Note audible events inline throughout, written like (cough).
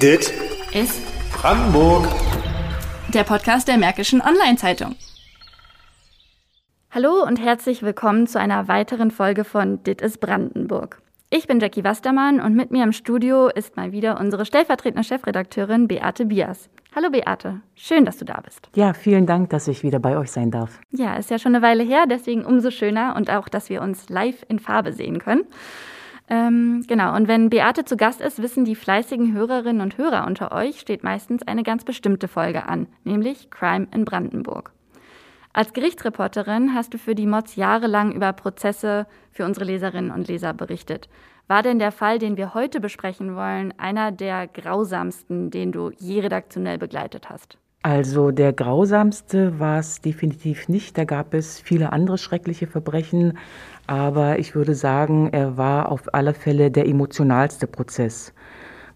Dit ist Brandenburg. Der Podcast der Märkischen Online-Zeitung. Hallo und herzlich willkommen zu einer weiteren Folge von Dit ist Brandenburg. Ich bin Jackie Wastermann und mit mir im Studio ist mal wieder unsere stellvertretende Chefredakteurin Beate Bias. Hallo Beate, schön, dass du da bist. Ja, vielen Dank, dass ich wieder bei euch sein darf. Ja, ist ja schon eine Weile her, deswegen umso schöner und auch, dass wir uns live in Farbe sehen können. Ähm, genau, und wenn Beate zu Gast ist, wissen die fleißigen Hörerinnen und Hörer unter euch, steht meistens eine ganz bestimmte Folge an, nämlich Crime in Brandenburg. Als Gerichtsreporterin hast du für die Mods jahrelang über Prozesse für unsere Leserinnen und Leser berichtet. War denn der Fall, den wir heute besprechen wollen, einer der grausamsten, den du je redaktionell begleitet hast? Also der grausamste war es definitiv nicht. Da gab es viele andere schreckliche Verbrechen. Aber ich würde sagen, er war auf alle Fälle der emotionalste Prozess.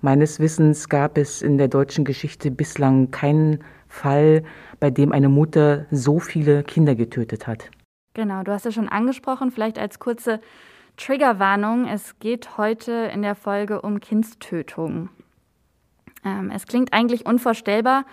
Meines Wissens gab es in der deutschen Geschichte bislang keinen Fall, bei dem eine Mutter so viele Kinder getötet hat. Genau, du hast es schon angesprochen, vielleicht als kurze Triggerwarnung. Es geht heute in der Folge um Kindstötung. Ähm, es klingt eigentlich unvorstellbar,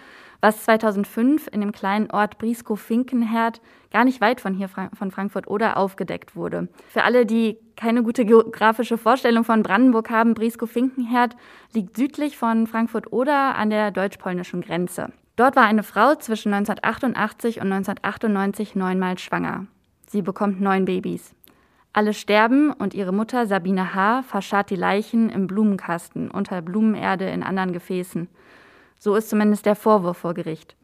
was 2005 in dem kleinen Ort Briskow-Finkenherd gar nicht weit von hier von Frankfurt oder aufgedeckt wurde. Für alle, die keine gute geografische Vorstellung von Brandenburg haben, Briskow-Finkenherd liegt südlich von Frankfurt oder an der deutsch-polnischen Grenze. Dort war eine Frau zwischen 1988 und 1998 neunmal schwanger. Sie bekommt neun Babys. Alle sterben und ihre Mutter Sabine H. verscharrt die Leichen im Blumenkasten unter Blumenerde in anderen Gefäßen. So ist zumindest der Vorwurf vor Gericht.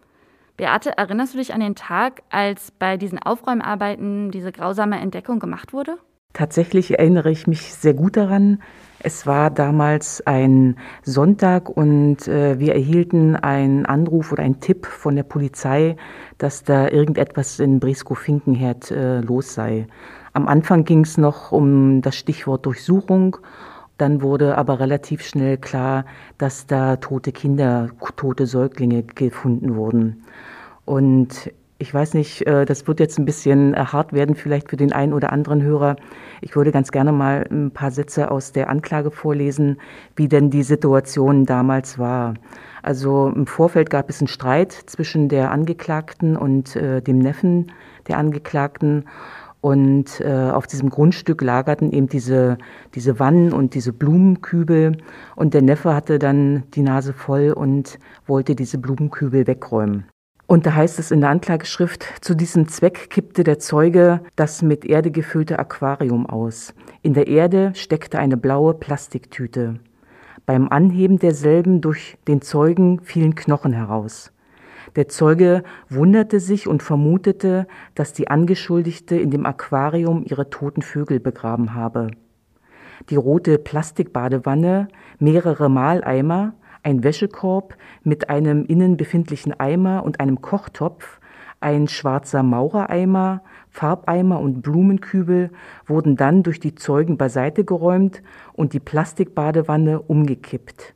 Beate, erinnerst du dich an den Tag, als bei diesen Aufräumarbeiten diese grausame Entdeckung gemacht wurde? Tatsächlich erinnere ich mich sehr gut daran. Es war damals ein Sonntag und äh, wir erhielten einen Anruf oder einen Tipp von der Polizei, dass da irgendetwas in Briscoe-Finkenherd äh, los sei. Am Anfang ging es noch um das Stichwort Durchsuchung. Dann wurde aber relativ schnell klar, dass da tote Kinder, tote Säuglinge gefunden wurden. Und ich weiß nicht, äh, das wird jetzt ein bisschen hart werden, vielleicht für den einen oder anderen Hörer. Ich würde ganz gerne mal ein paar Sätze aus der Anklage vorlesen, wie denn die Situation damals war. Also im Vorfeld gab es einen Streit zwischen der Angeklagten und äh, dem Neffen der Angeklagten. Und äh, auf diesem Grundstück lagerten eben diese, diese Wannen und diese Blumenkübel. Und der Neffe hatte dann die Nase voll und wollte diese Blumenkübel wegräumen. Und da heißt es in der Anklageschrift, zu diesem Zweck kippte der Zeuge das mit Erde gefüllte Aquarium aus. In der Erde steckte eine blaue Plastiktüte. Beim Anheben derselben durch den Zeugen fielen Knochen heraus. Der Zeuge wunderte sich und vermutete, dass die Angeschuldigte in dem Aquarium ihre toten Vögel begraben habe. Die rote Plastikbadewanne, mehrere Maleimer, ein Wäschekorb mit einem innen befindlichen Eimer und einem Kochtopf, ein schwarzer Maurereimer, Farbeimer und Blumenkübel wurden dann durch die Zeugen beiseite geräumt und die Plastikbadewanne umgekippt.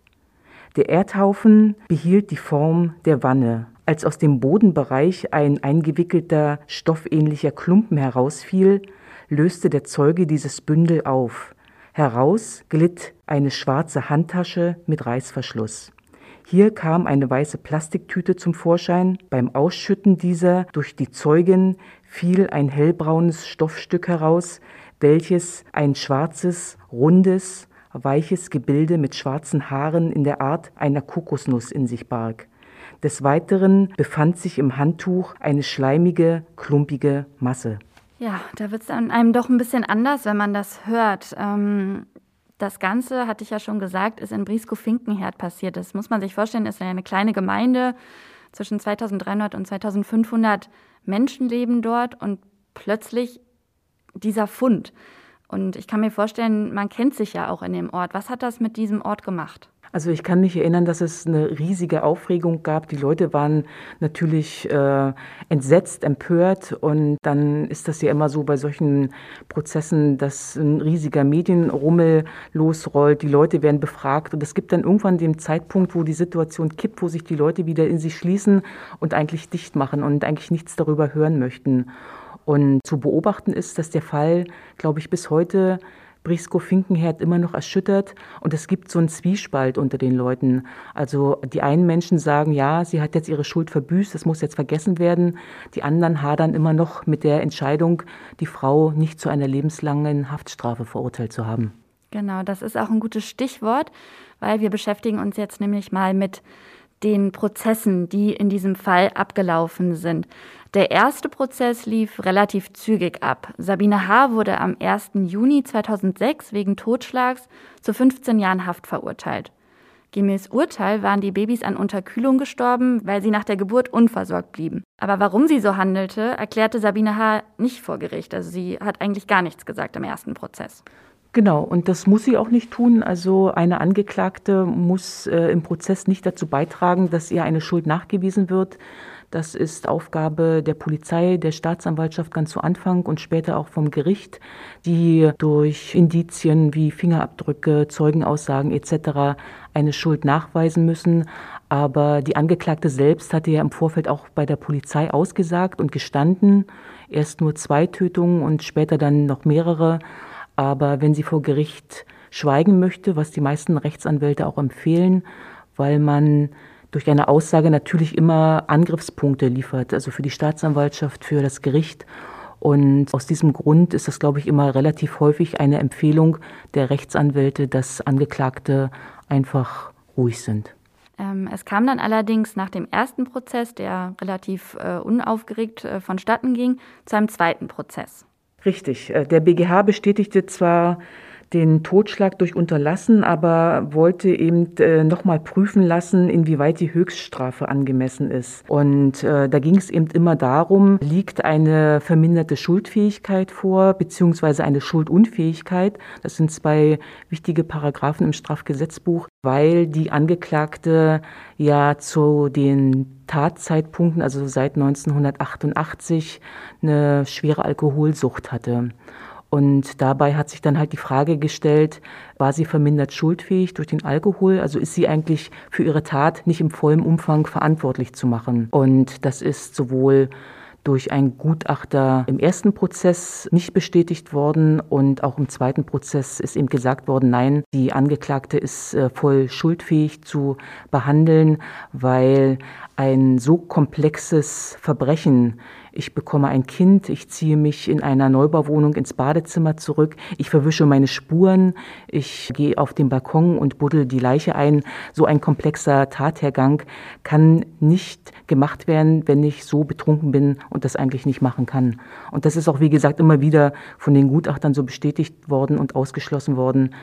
Der Erdhaufen behielt die Form der Wanne. Als aus dem Bodenbereich ein eingewickelter, stoffähnlicher Klumpen herausfiel, löste der Zeuge dieses Bündel auf. Heraus glitt eine schwarze Handtasche mit Reißverschluss. Hier kam eine weiße Plastiktüte zum Vorschein. Beim Ausschütten dieser durch die Zeugin fiel ein hellbraunes Stoffstück heraus, welches ein schwarzes, rundes, weiches Gebilde mit schwarzen Haaren in der Art einer Kokosnuss in sich barg. Des Weiteren befand sich im Handtuch eine schleimige, klumpige Masse. Ja, da wird es einem doch ein bisschen anders, wenn man das hört. Ähm, das Ganze, hatte ich ja schon gesagt, ist in Briskow-Finkenherd passiert. Das muss man sich vorstellen, ist eine kleine Gemeinde. Zwischen 2300 und 2500 Menschen leben dort und plötzlich dieser Fund. Und ich kann mir vorstellen, man kennt sich ja auch in dem Ort. Was hat das mit diesem Ort gemacht? Also ich kann mich erinnern, dass es eine riesige Aufregung gab. Die Leute waren natürlich äh, entsetzt, empört. Und dann ist das ja immer so bei solchen Prozessen, dass ein riesiger Medienrummel losrollt. Die Leute werden befragt. Und es gibt dann irgendwann den Zeitpunkt, wo die Situation kippt, wo sich die Leute wieder in sich schließen und eigentlich dicht machen und eigentlich nichts darüber hören möchten. Und zu beobachten ist, dass der Fall, glaube ich, bis heute Briskow-Finkenherd immer noch erschüttert und es gibt so einen Zwiespalt unter den Leuten. Also die einen Menschen sagen, ja, sie hat jetzt ihre Schuld verbüßt, es muss jetzt vergessen werden. Die anderen hadern immer noch mit der Entscheidung, die Frau nicht zu einer lebenslangen Haftstrafe verurteilt zu haben. Genau, das ist auch ein gutes Stichwort, weil wir beschäftigen uns jetzt nämlich mal mit den Prozessen, die in diesem Fall abgelaufen sind. Der erste Prozess lief relativ zügig ab. Sabine H. wurde am 1. Juni 2006 wegen Totschlags zu 15 Jahren Haft verurteilt. Gemäß Urteil waren die Babys an Unterkühlung gestorben, weil sie nach der Geburt unversorgt blieben. Aber warum sie so handelte, erklärte Sabine H. nicht vor Gericht. Also sie hat eigentlich gar nichts gesagt im ersten Prozess. Genau, und das muss sie auch nicht tun. Also eine Angeklagte muss äh, im Prozess nicht dazu beitragen, dass ihr eine Schuld nachgewiesen wird. Das ist Aufgabe der Polizei, der Staatsanwaltschaft ganz zu Anfang und später auch vom Gericht, die durch Indizien wie Fingerabdrücke, Zeugenaussagen etc. eine Schuld nachweisen müssen. Aber die Angeklagte selbst hatte ja im Vorfeld auch bei der Polizei ausgesagt und gestanden. Erst nur zwei Tötungen und später dann noch mehrere. Aber wenn sie vor Gericht schweigen möchte, was die meisten Rechtsanwälte auch empfehlen, weil man durch eine Aussage natürlich immer Angriffspunkte liefert, also für die Staatsanwaltschaft, für das Gericht. Und aus diesem Grund ist das, glaube ich, immer relativ häufig eine Empfehlung der Rechtsanwälte, dass Angeklagte einfach ruhig sind. Ähm, es kam dann allerdings nach dem ersten Prozess, der relativ äh, unaufgeregt äh, vonstatten ging, zu einem zweiten Prozess. Richtig. Äh, der BGH bestätigte zwar den Totschlag durch Unterlassen, aber wollte eben äh, nochmal prüfen lassen, inwieweit die Höchststrafe angemessen ist. Und äh, da ging es eben immer darum, liegt eine verminderte Schuldfähigkeit vor, beziehungsweise eine Schuldunfähigkeit. Das sind zwei wichtige Paragraphen im Strafgesetzbuch, weil die Angeklagte ja zu den Tatzeitpunkten, also seit 1988, eine schwere Alkoholsucht hatte. Und dabei hat sich dann halt die Frage gestellt, war sie vermindert schuldfähig durch den Alkohol? Also ist sie eigentlich für ihre Tat nicht im vollen Umfang verantwortlich zu machen? Und das ist sowohl durch einen Gutachter im ersten Prozess nicht bestätigt worden und auch im zweiten Prozess ist ihm gesagt worden, nein, die Angeklagte ist äh, voll schuldfähig zu behandeln, weil ein so komplexes Verbrechen ich bekomme ein Kind, ich ziehe mich in einer Neubauwohnung ins Badezimmer zurück, ich verwische meine Spuren, ich gehe auf den Balkon und buddel die Leiche ein. So ein komplexer Tathergang kann nicht gemacht werden, wenn ich so betrunken bin und das eigentlich nicht machen kann. Und das ist auch, wie gesagt, immer wieder von den Gutachtern so bestätigt worden und ausgeschlossen worden,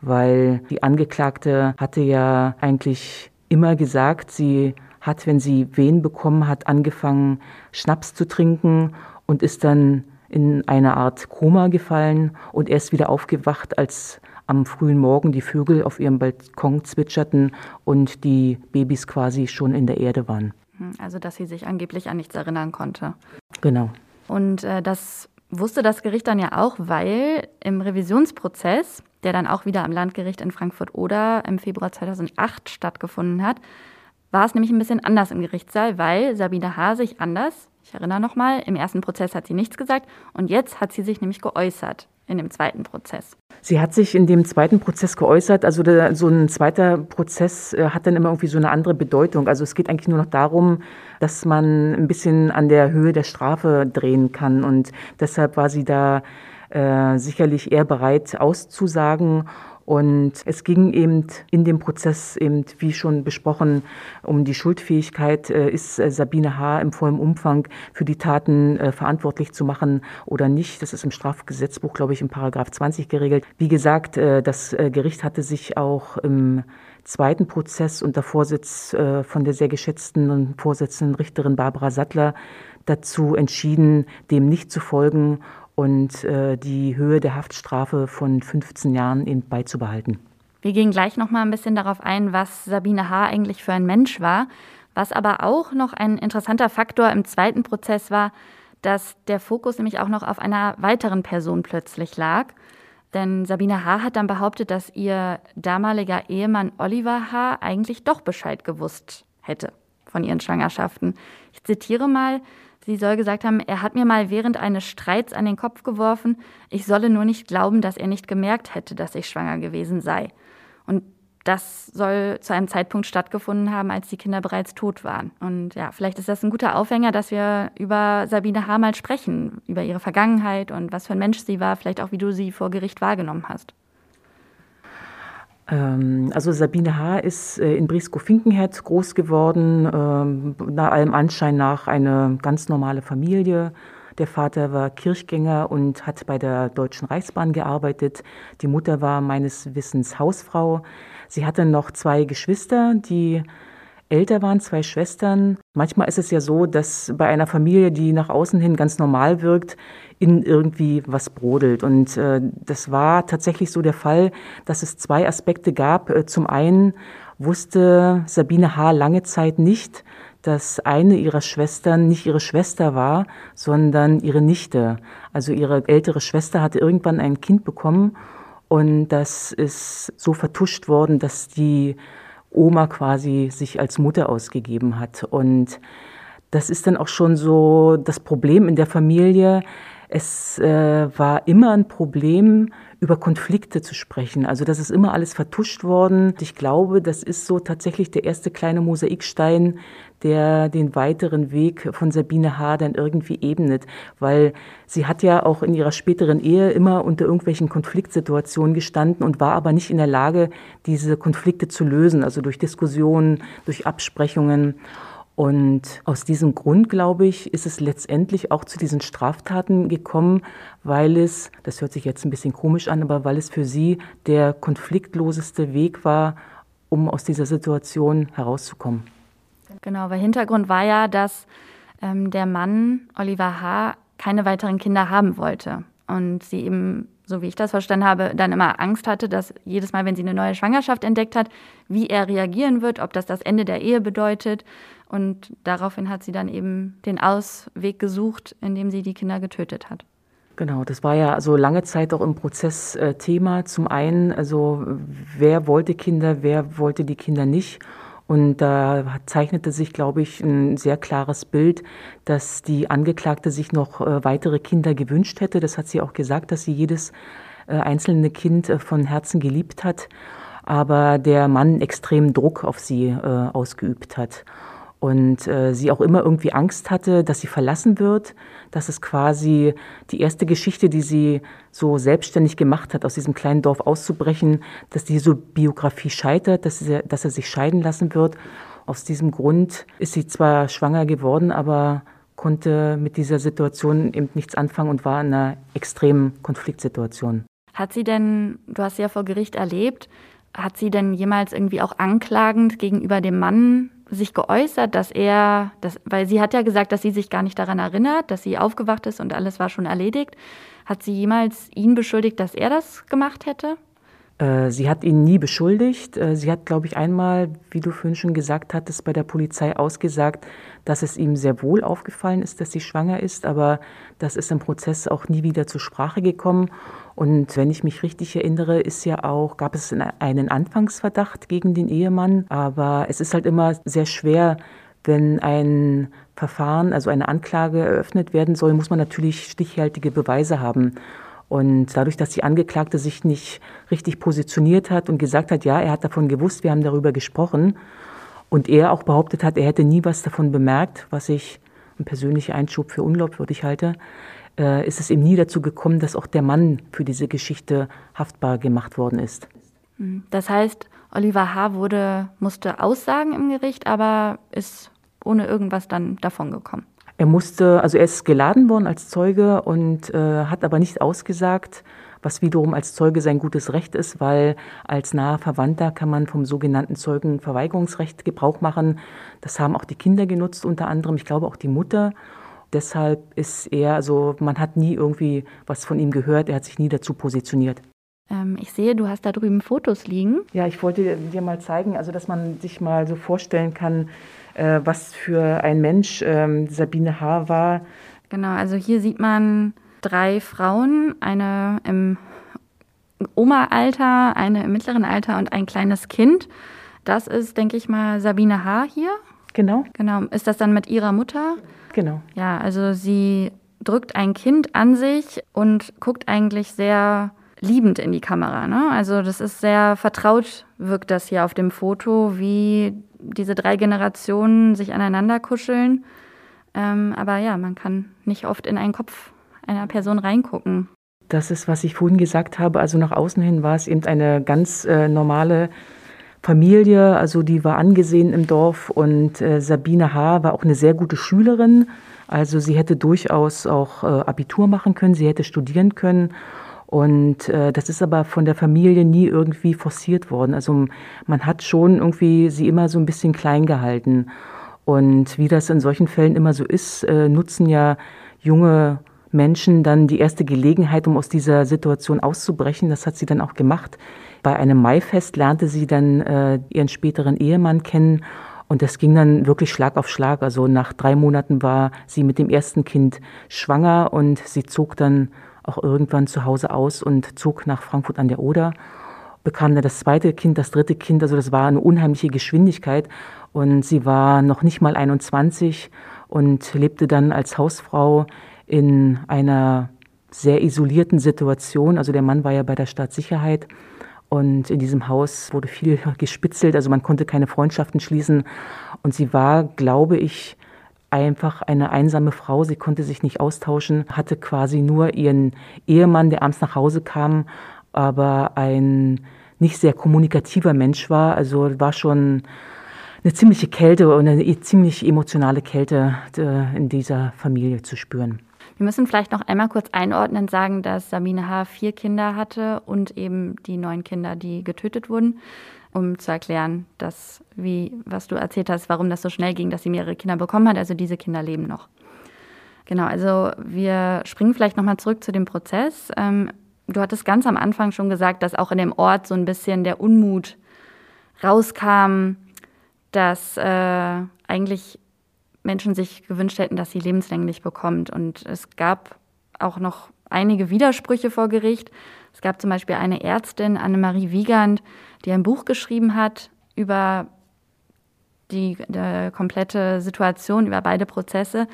weil die Angeklagte hatte ja eigentlich immer gesagt, sie hat, wenn sie Wehen bekommen hat, angefangen, Schnaps zu trinken und ist dann in eine Art Koma gefallen und erst wieder aufgewacht, als am frühen Morgen die Vögel auf ihrem Balkon zwitscherten und die Babys quasi schon in der Erde waren. Hm, also, dass sie sich angeblich an nichts erinnern konnte. Genau. Und äh, das wusste das Gericht dann ja auch, weil im Revisionsprozess, der dann auch wieder am Landgericht in Frankfurt-Oder im Februar 2008 stattgefunden hat, war es nämlich ein bisschen anders im Gerichtssaal, weil Sabine H. sich anders, ich erinnere nochmal, im ersten Prozess hat sie nichts gesagt und jetzt hat sie sich nämlich geäußert in dem zweiten Prozess. Sie hat sich in dem zweiten Prozess geäußert. Also der, so ein zweiter Prozess äh, hat dann immer irgendwie so eine andere Bedeutung. Also es geht eigentlich nur noch darum, dass man ein bisschen an der Höhe der Strafe drehen kann. Und deshalb war sie da äh, sicherlich eher bereit auszusagen und es ging eben in dem Prozess eben, wie schon besprochen, um die Schuldfähigkeit. Äh, ist äh, Sabine H. im vollen Umfang für die Taten äh, verantwortlich zu machen oder nicht? Das ist im Strafgesetzbuch, glaube ich, im Paragraph 20 geregelt. Wie gesagt, das Gericht hatte sich auch im zweiten Prozess unter Vorsitz von der sehr geschätzten Vorsitzenden Richterin Barbara Sattler dazu entschieden, dem nicht zu folgen und äh, die Höhe der Haftstrafe von 15 Jahren eben beizubehalten. Wir gehen gleich noch mal ein bisschen darauf ein, was Sabine H. eigentlich für ein Mensch war. Was aber auch noch ein interessanter Faktor im zweiten Prozess war, dass der Fokus nämlich auch noch auf einer weiteren Person plötzlich lag. Denn Sabine H. hat dann behauptet, dass ihr damaliger Ehemann Oliver H. eigentlich doch Bescheid gewusst hätte von ihren Schwangerschaften. Ich zitiere mal, Sie soll gesagt haben, er hat mir mal während eines Streits an den Kopf geworfen, ich solle nur nicht glauben, dass er nicht gemerkt hätte, dass ich schwanger gewesen sei. Und das soll zu einem Zeitpunkt stattgefunden haben, als die Kinder bereits tot waren. Und ja, vielleicht ist das ein guter Aufhänger, dass wir über Sabine H. mal sprechen, über ihre Vergangenheit und was für ein Mensch sie war, vielleicht auch wie du sie vor Gericht wahrgenommen hast. Ähm, also Sabine H. ist äh, in Briskow-Finkenherz groß geworden, ähm, nach allem Anschein nach eine ganz normale Familie. Der Vater war Kirchgänger und hat bei der Deutschen Reichsbahn gearbeitet. Die Mutter war meines Wissens Hausfrau. Sie hatte noch zwei Geschwister, die älter waren, zwei Schwestern. Manchmal ist es ja so, dass bei einer Familie, die nach außen hin ganz normal wirkt, in irgendwie was brodelt. Und äh, das war tatsächlich so der Fall, dass es zwei Aspekte gab. Äh, zum einen wusste Sabine H. lange Zeit nicht, dass eine ihrer Schwestern nicht ihre Schwester war, sondern ihre Nichte. Also ihre ältere Schwester hatte irgendwann ein Kind bekommen und das ist so vertuscht worden, dass die Oma quasi sich als Mutter ausgegeben hat. Und das ist dann auch schon so das Problem in der Familie. Es äh, war immer ein Problem, über Konflikte zu sprechen. Also das ist immer alles vertuscht worden. Ich glaube, das ist so tatsächlich der erste kleine Mosaikstein, der den weiteren Weg von Sabine H. dann irgendwie ebnet. Weil sie hat ja auch in ihrer späteren Ehe immer unter irgendwelchen Konfliktsituationen gestanden und war aber nicht in der Lage, diese Konflikte zu lösen. Also durch Diskussionen, durch Absprechungen. Und aus diesem Grund, glaube ich, ist es letztendlich auch zu diesen Straftaten gekommen, weil es, das hört sich jetzt ein bisschen komisch an, aber weil es für sie der konfliktloseste Weg war, um aus dieser Situation herauszukommen. Genau, weil Hintergrund war ja, dass ähm, der Mann, Oliver H., keine weiteren Kinder haben wollte. Und sie eben, so wie ich das verstanden habe, dann immer Angst hatte, dass jedes Mal, wenn sie eine neue Schwangerschaft entdeckt hat, wie er reagieren wird, ob das das Ende der Ehe bedeutet und daraufhin hat sie dann eben den Ausweg gesucht, indem sie die Kinder getötet hat. Genau, das war ja also lange Zeit auch im Prozess äh, Thema. Zum einen, also wer wollte Kinder, wer wollte die Kinder nicht. Und da zeichnete sich, glaube ich, ein sehr klares Bild, dass die Angeklagte sich noch äh, weitere Kinder gewünscht hätte. Das hat sie auch gesagt, dass sie jedes äh, einzelne Kind äh, von Herzen geliebt hat, aber der Mann extremen Druck auf sie ausgeübt hat und äh, sie auch immer irgendwie Angst hatte, dass sie verlassen wird. Das ist quasi die erste Geschichte, die sie so selbstständig gemacht hat, aus diesem kleinen Dorf auszubrechen, dass diese Biografie scheitert, dass, sie, dass er sich scheiden lassen wird. Aus diesem Grund ist sie zwar schwanger geworden, aber konnte mit dieser Situation eben nichts anfangen und war in einer extremen Konfliktsituation. Hat sie denn, du hast sie ja vor Gericht erlebt, hat sie denn jemals irgendwie auch anklagend gegenüber dem Mann sich geäußert, dass er, dass, weil sie hat ja gesagt, dass sie sich gar nicht daran erinnert, dass sie aufgewacht ist und alles war schon erledigt. Hat sie jemals ihn beschuldigt, dass er das gemacht hätte? Äh, sie hat ihn nie beschuldigt. Äh, sie hat, glaube ich, einmal, wie du vorhin schon gesagt hattest, bei der Polizei ausgesagt, dass es ihm sehr wohl aufgefallen ist, dass sie schwanger ist, aber das ist im Prozess auch nie wieder zur Sprache gekommen. Und wenn ich mich richtig erinnere, ist ja auch, gab es einen Anfangsverdacht gegen den Ehemann, aber es ist halt immer sehr schwer, wenn ein Verfahren, also eine Anklage eröffnet werden soll, muss man natürlich stichhaltige Beweise haben. Und dadurch, dass die Angeklagte sich nicht richtig positioniert hat und gesagt hat, ja, er hat davon gewusst, wir haben darüber gesprochen, und er auch behauptet hat, er hätte nie was davon bemerkt, was ich einen persönlichen Einschub für unglaubwürdig halte, äh, ist es eben nie dazu gekommen, dass auch der Mann für diese Geschichte haftbar gemacht worden ist. Hm. Das heißt, Oliver H. Wurde, musste aussagen im Gericht, aber ist ohne irgendwas dann davongekommen. Er musste, also er ist geladen worden als Zeuge und äh, hat aber nicht ausgesagt, was wiederum als Zeuge sein gutes Recht ist, weil als naher Verwandter kann man vom sogenannten Zeugenverweigerungsrecht Gebrauch machen. Das haben auch die Kinder genutzt, unter anderem, ich glaube auch die Mutter. Deshalb ist er, also man hat nie irgendwie was von ihm gehört, er hat sich nie dazu positioniert. Ähm, ich sehe, du hast da drüben Fotos liegen. Ja, ich wollte dir mal zeigen, also dass man sich mal so vorstellen kann, äh, was für ein Mensch ähm, Sabine H. war. Genau, also hier sieht man drei Frauen, eine im Oma-Alter, eine im mittleren Alter und ein kleines Kind. Das ist, denke ich mal, Sabine H. hier. Genau. Genau. Ist das dann mit ihrer Mutter? Genau. Ja, also sie drückt ein Kind an sich und guckt eigentlich sehr liebend in die Kamera. Ne? Also das ist sehr vertraut, wirkt das hier auf dem Foto, wie diese drei Generationen sich aneinander kuscheln. Ähm, aber ja, man kann nicht oft in einen Kopf einer Person reingucken. Das ist, was ich vorhin gesagt habe. Also nach außen hin war es eben eine ganz äh, normale Familie. Also die war angesehen im Dorf und äh, Sabine H. war auch eine sehr gute Schülerin. Also sie hätte durchaus auch äh, Abitur machen können, sie hätte studieren können. Und äh, das ist aber von der Familie nie irgendwie forciert worden. Also man hat schon irgendwie sie immer so ein bisschen klein gehalten. Und wie das in solchen Fällen immer so ist, äh, nutzen ja junge Menschen dann die erste Gelegenheit, um aus dieser Situation auszubrechen. Das hat sie dann auch gemacht. Bei einem Maifest lernte sie dann äh, ihren späteren Ehemann kennen und das ging dann wirklich Schlag auf Schlag. Also nach drei Monaten war sie mit dem ersten Kind schwanger und sie zog dann auch irgendwann zu Hause aus und zog nach Frankfurt an der Oder, bekam dann das zweite Kind, das dritte Kind. Also das war eine unheimliche Geschwindigkeit und sie war noch nicht mal 21 und lebte dann als Hausfrau in einer sehr isolierten Situation. Also der Mann war ja bei der Staatssicherheit und in diesem Haus wurde viel (laughs) gespitzelt, also man konnte keine Freundschaften schließen. Und sie war, glaube ich, einfach eine einsame Frau. Sie konnte sich nicht austauschen, hatte quasi nur ihren Ehemann, der abends nach Hause kam, aber ein nicht sehr kommunikativer Mensch war. Also war schon eine ziemliche Kälte und eine ziemlich emotionale Kälte äh, in dieser Familie zu spüren. Wir müssen vielleicht noch einmal kurz einordnen sagen, dass Sabine H. vier Kinder hatte und eben die neun Kinder, die getötet wurden, um zu erklären, dass, wie, was du erzählt hast, warum das so schnell ging, dass sie mehrere Kinder bekommen hat. Also diese Kinder leben noch. Genau, also wir springen vielleicht nochmal zurück zu dem Prozess. Ähm, du hattest ganz am Anfang schon gesagt, dass auch in dem Ort so ein bisschen der Unmut rauskam, dass äh, eigentlich Menschen sich gewünscht hätten, dass sie lebenslänglich bekommt. Und es gab auch noch einige Widersprüche vor Gericht. Es gab zum Beispiel eine Ärztin, Annemarie Wiegand, die ein Buch geschrieben hat über die, die komplette Situation, über beide Prozesse.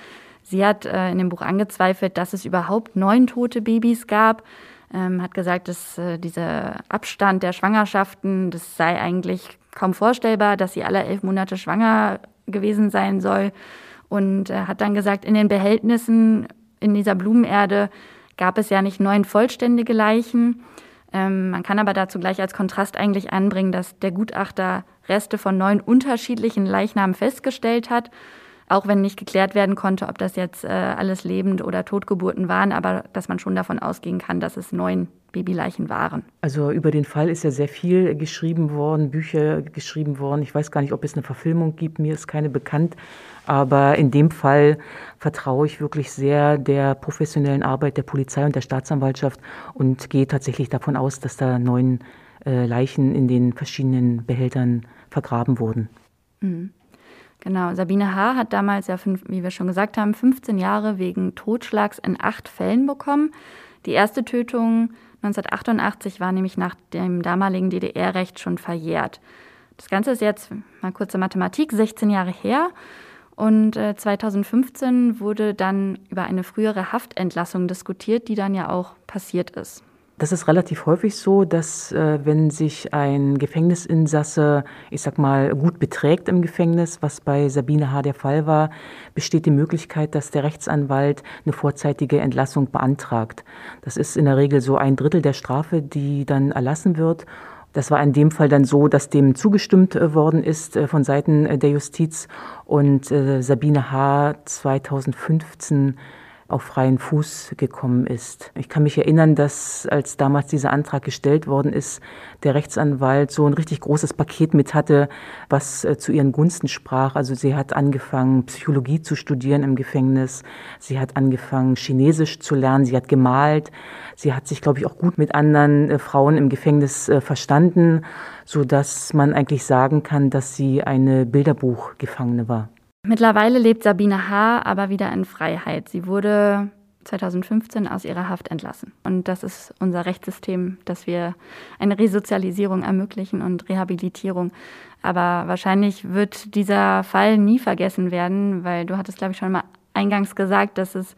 Sie hat äh, in dem Buch angezweifelt, dass es überhaupt neun tote Babys gab, ähm, hat gesagt, dass äh, dieser Abstand der Schwangerschaften, das sei eigentlich kaum vorstellbar, dass sie alle elf Monate schwanger gewesen sein soll. Und äh, hat dann gesagt, in den Behältnissen in dieser Blumenerde gab es ja nicht neun vollständige Leichen. Ähm, man kann aber dazu gleich als Kontrast eigentlich anbringen, dass der Gutachter Reste von neun unterschiedlichen Leichnamen festgestellt hat, auch wenn nicht geklärt werden konnte, ob das jetzt äh, alles Lebend- oder Totgeburten waren, aber dass man schon davon ausgehen kann, dass es neun Babyleichen waren. Also über den Fall ist ja sehr viel geschrieben worden, Bücher geschrieben worden. Ich weiß gar nicht, ob es eine Verfilmung gibt, mir ist keine bekannt. Aber in dem Fall vertraue ich wirklich sehr der professionellen Arbeit der Polizei und der Staatsanwaltschaft und gehe tatsächlich davon aus, dass da neun äh, Leichen in den verschiedenen Behältern vergraben wurden. Mhm. Genau, Sabine H. hat damals ja, fünf, wie wir schon gesagt haben, 15 Jahre wegen Totschlags in acht Fällen bekommen. Die erste Tötung 1988 war nämlich nach dem damaligen DDR-Recht schon verjährt. Das Ganze ist jetzt, mal kurze Mathematik, 16 Jahre her. Und äh, 2015 wurde dann über eine frühere Haftentlassung diskutiert, die dann ja auch passiert ist. Das ist relativ häufig so, dass äh, wenn sich ein Gefängnisinsasse, ich sag mal, gut beträgt im Gefängnis, was bei Sabine H. der Fall war, besteht die Möglichkeit, dass der Rechtsanwalt eine vorzeitige Entlassung beantragt. Das ist in der Regel so ein Drittel der Strafe, die dann erlassen wird. Das war in dem Fall dann so, dass dem zugestimmt äh, worden ist äh, von Seiten äh, der Justiz und Sabine H. 2015 auf freien Fuß gekommen ist. Ich kann mich erinnern, dass als damals dieser Antrag gestellt worden ist, der Rechtsanwalt so ein richtig großes Paket mit hatte, was äh, zu ihren Gunsten sprach. Also sie hat angefangen, Psychologie zu studieren im Gefängnis. Sie hat angefangen, Chinesisch zu lernen. Sie hat gemalt. Sie hat sich, glaube ich, auch gut mit anderen äh, Frauen im Gefängnis äh, verstanden, so dass man eigentlich sagen kann, dass sie eine Bilderbuchgefangene war. Mittlerweile lebt Sabine H. aber wieder in Freiheit. Sie wurde 2015 aus ihrer Haft entlassen. Und das ist unser Rechtssystem, dass wir eine Resozialisierung ermöglichen und Rehabilitierung. Aber wahrscheinlich wird dieser Fall nie vergessen werden, weil du hattest, glaube ich, schon mal eingangs gesagt, dass es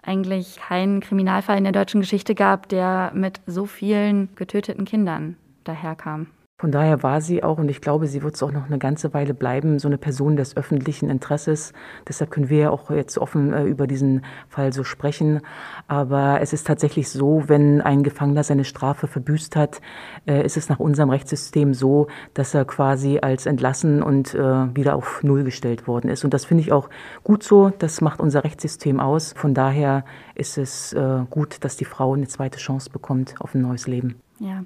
eigentlich keinen Kriminalfall in der deutschen Geschichte gab, der mit so vielen getöteten Kindern daherkam. Von daher war sie auch, und ich glaube, sie wird es auch noch eine ganze Weile bleiben, so eine Person des öffentlichen Interesses. Deshalb können wir ja auch jetzt offen äh, über diesen Fall so sprechen. Aber es ist tatsächlich so, wenn ein Gefangener seine Strafe verbüßt hat, äh, ist es nach unserem Rechtssystem so, dass er quasi als entlassen und äh, wieder auf Null gestellt worden ist. Und das finde ich auch gut so. Das macht unser Rechtssystem aus. Von daher ist es äh, gut, dass die Frau eine zweite Chance bekommt auf ein neues Leben. Ja.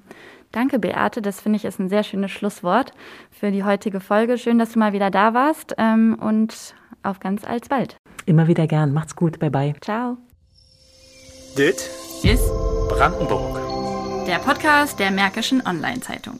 Danke, Beate. Das finde ich ist ein sehr schönes Schlusswort für die heutige Folge. Schön, dass du mal wieder da warst ähm, und auf ganz alsbald. Immer wieder gern. Macht's gut. Bye bye. Ciao. Dit ist Brandenburg. Der Podcast der Märkischen Online-Zeitung.